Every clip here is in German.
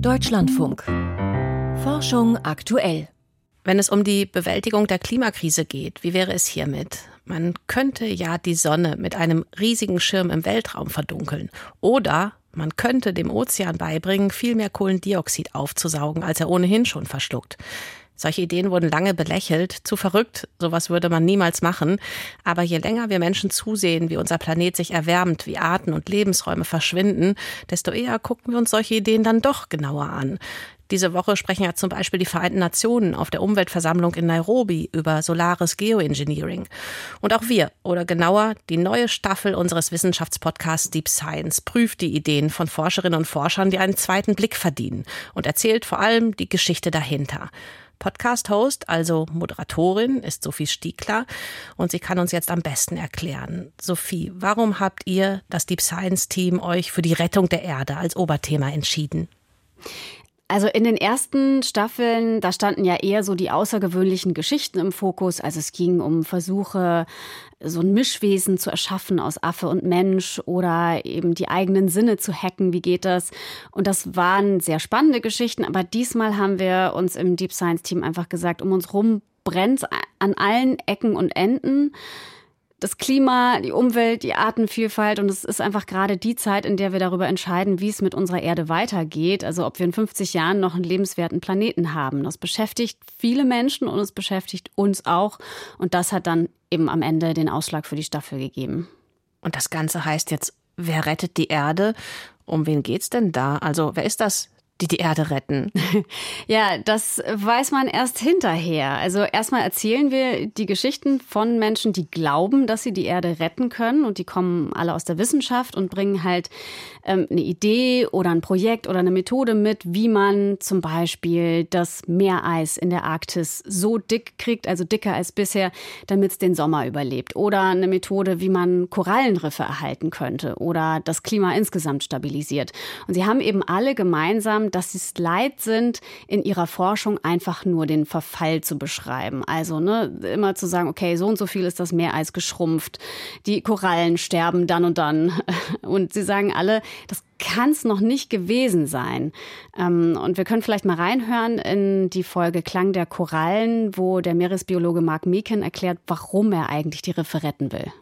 Deutschlandfunk. Forschung aktuell. Wenn es um die Bewältigung der Klimakrise geht, wie wäre es hiermit? Man könnte ja die Sonne mit einem riesigen Schirm im Weltraum verdunkeln. Oder man könnte dem Ozean beibringen, viel mehr Kohlendioxid aufzusaugen, als er ohnehin schon verschluckt. Solche Ideen wurden lange belächelt, zu verrückt, sowas würde man niemals machen. Aber je länger wir Menschen zusehen, wie unser Planet sich erwärmt, wie Arten und Lebensräume verschwinden, desto eher gucken wir uns solche Ideen dann doch genauer an. Diese Woche sprechen ja zum Beispiel die Vereinten Nationen auf der Umweltversammlung in Nairobi über solares Geoengineering. Und auch wir, oder genauer, die neue Staffel unseres Wissenschaftspodcasts Deep Science prüft die Ideen von Forscherinnen und Forschern, die einen zweiten Blick verdienen und erzählt vor allem die Geschichte dahinter. Podcast-Host, also Moderatorin, ist Sophie Stiegler und sie kann uns jetzt am besten erklären. Sophie, warum habt ihr, das Deep Science Team, euch für die Rettung der Erde als Oberthema entschieden? Also in den ersten Staffeln, da standen ja eher so die außergewöhnlichen Geschichten im Fokus. Also es ging um Versuche, so ein Mischwesen zu erschaffen aus Affe und Mensch oder eben die eigenen Sinne zu hacken. Wie geht das? Und das waren sehr spannende Geschichten. Aber diesmal haben wir uns im Deep Science Team einfach gesagt, um uns rum brennt an allen Ecken und Enden das Klima, die Umwelt, die Artenvielfalt. Und es ist einfach gerade die Zeit, in der wir darüber entscheiden, wie es mit unserer Erde weitergeht. Also ob wir in 50 Jahren noch einen lebenswerten Planeten haben. Das beschäftigt viele Menschen und es beschäftigt uns auch. Und das hat dann eben am Ende den Ausschlag für die Staffel gegeben. Und das Ganze heißt jetzt, wer rettet die Erde? Um wen geht's denn da? Also wer ist das die die Erde retten? Ja, das weiß man erst hinterher. Also erstmal erzählen wir die Geschichten von Menschen, die glauben, dass sie die Erde retten können und die kommen alle aus der Wissenschaft und bringen halt ähm, eine Idee oder ein Projekt oder eine Methode mit, wie man zum Beispiel das Meereis in der Arktis so dick kriegt, also dicker als bisher, damit es den Sommer überlebt. Oder eine Methode, wie man Korallenriffe erhalten könnte oder das Klima insgesamt stabilisiert. Und sie haben eben alle gemeinsam dass sie es leid sind, in ihrer Forschung einfach nur den Verfall zu beschreiben. Also ne, immer zu sagen, okay, so und so viel ist das Meereis geschrumpft, die Korallen sterben dann und dann. Und sie sagen alle, das kann es noch nicht gewesen sein. Ähm, und wir können vielleicht mal reinhören in die Folge Klang der Korallen, wo der Meeresbiologe Mark Meekin erklärt, warum er eigentlich die Riffe retten will.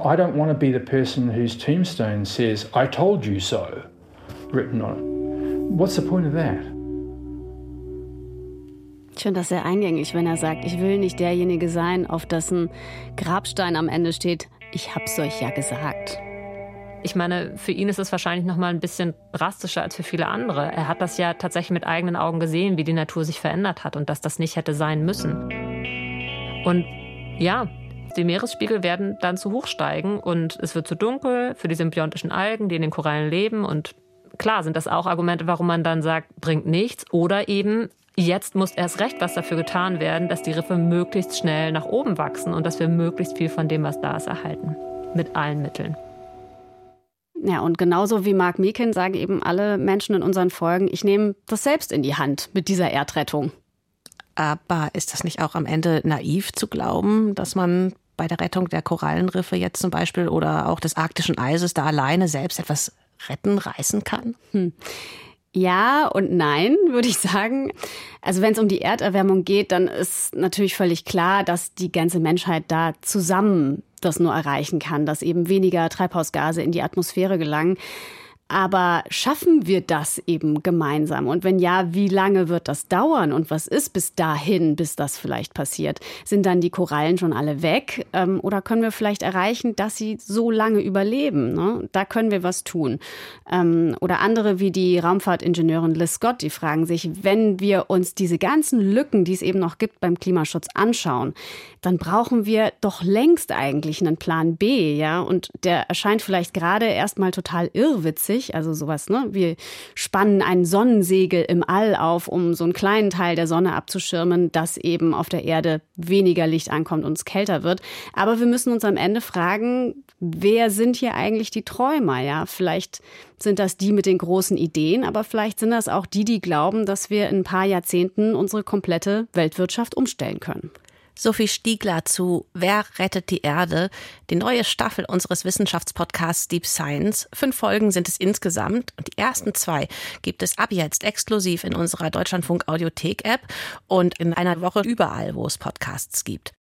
I don't want to be the person whose tombstone says, I told you so, written on it. What's the point of that? Ich finde das sehr eingängig, wenn er sagt, ich will nicht derjenige sein, auf dessen Grabstein am Ende steht, ich hab's euch ja gesagt. Ich meine, für ihn ist es wahrscheinlich noch mal ein bisschen drastischer als für viele andere. Er hat das ja tatsächlich mit eigenen Augen gesehen, wie die Natur sich verändert hat und dass das nicht hätte sein müssen. Und ja, die Meeresspiegel werden dann zu hoch steigen und es wird zu dunkel für die symbiontischen Algen, die in den Korallen leben und klar sind das auch Argumente, warum man dann sagt, bringt nichts. Oder eben, jetzt muss erst recht was dafür getan werden, dass die Riffe möglichst schnell nach oben wachsen und dass wir möglichst viel von dem, was da ist, erhalten. Mit allen Mitteln. Ja, und genauso wie Mark Meekin sagen eben alle Menschen in unseren Folgen, ich nehme das selbst in die Hand mit dieser Erdrettung. Aber ist das nicht auch am Ende naiv zu glauben, dass man bei der Rettung der Korallenriffe jetzt zum Beispiel oder auch des arktischen Eises da alleine selbst etwas retten, reißen kann? Hm. Ja und nein, würde ich sagen. Also wenn es um die Erderwärmung geht, dann ist natürlich völlig klar, dass die ganze Menschheit da zusammen das nur erreichen kann, dass eben weniger Treibhausgase in die Atmosphäre gelangen. Aber schaffen wir das eben gemeinsam? Und wenn ja, wie lange wird das dauern? Und was ist bis dahin, bis das vielleicht passiert? Sind dann die Korallen schon alle weg? Ähm, oder können wir vielleicht erreichen, dass sie so lange überleben? Ne? Da können wir was tun. Ähm, oder andere wie die Raumfahrtingenieurin Liz Scott, die fragen sich, wenn wir uns diese ganzen Lücken, die es eben noch gibt beim Klimaschutz anschauen, dann brauchen wir doch längst eigentlich einen Plan B? Und der erscheint vielleicht gerade erstmal total irrwitzig wichtig. Also sowas, ne? Wir spannen ein Sonnensegel im All auf, um so einen kleinen Teil der Sonne abzuschirmen, dass eben auf der Erde weniger Licht ankommt und es kälter wird. Aber wir müssen uns am Ende fragen, wer sind hier eigentlich die Träumer? Ja, vielleicht sind das die mit den großen Ideen, aber vielleicht sind das auch die, die glauben, dass wir in ein paar Jahrzehnten unsere komplette Weltwirtschaft umstellen können. Sophie Stiegler zu Wer rettet die Erde? Die neue Staffel unseres Wissenschaftspodcasts Deep Science. Fünf Folgen sind es insgesamt und die ersten zwei gibt es ab jetzt exklusiv in unserer Deutschlandfunk Audiothek App und in einer Woche überall, wo es Podcasts gibt.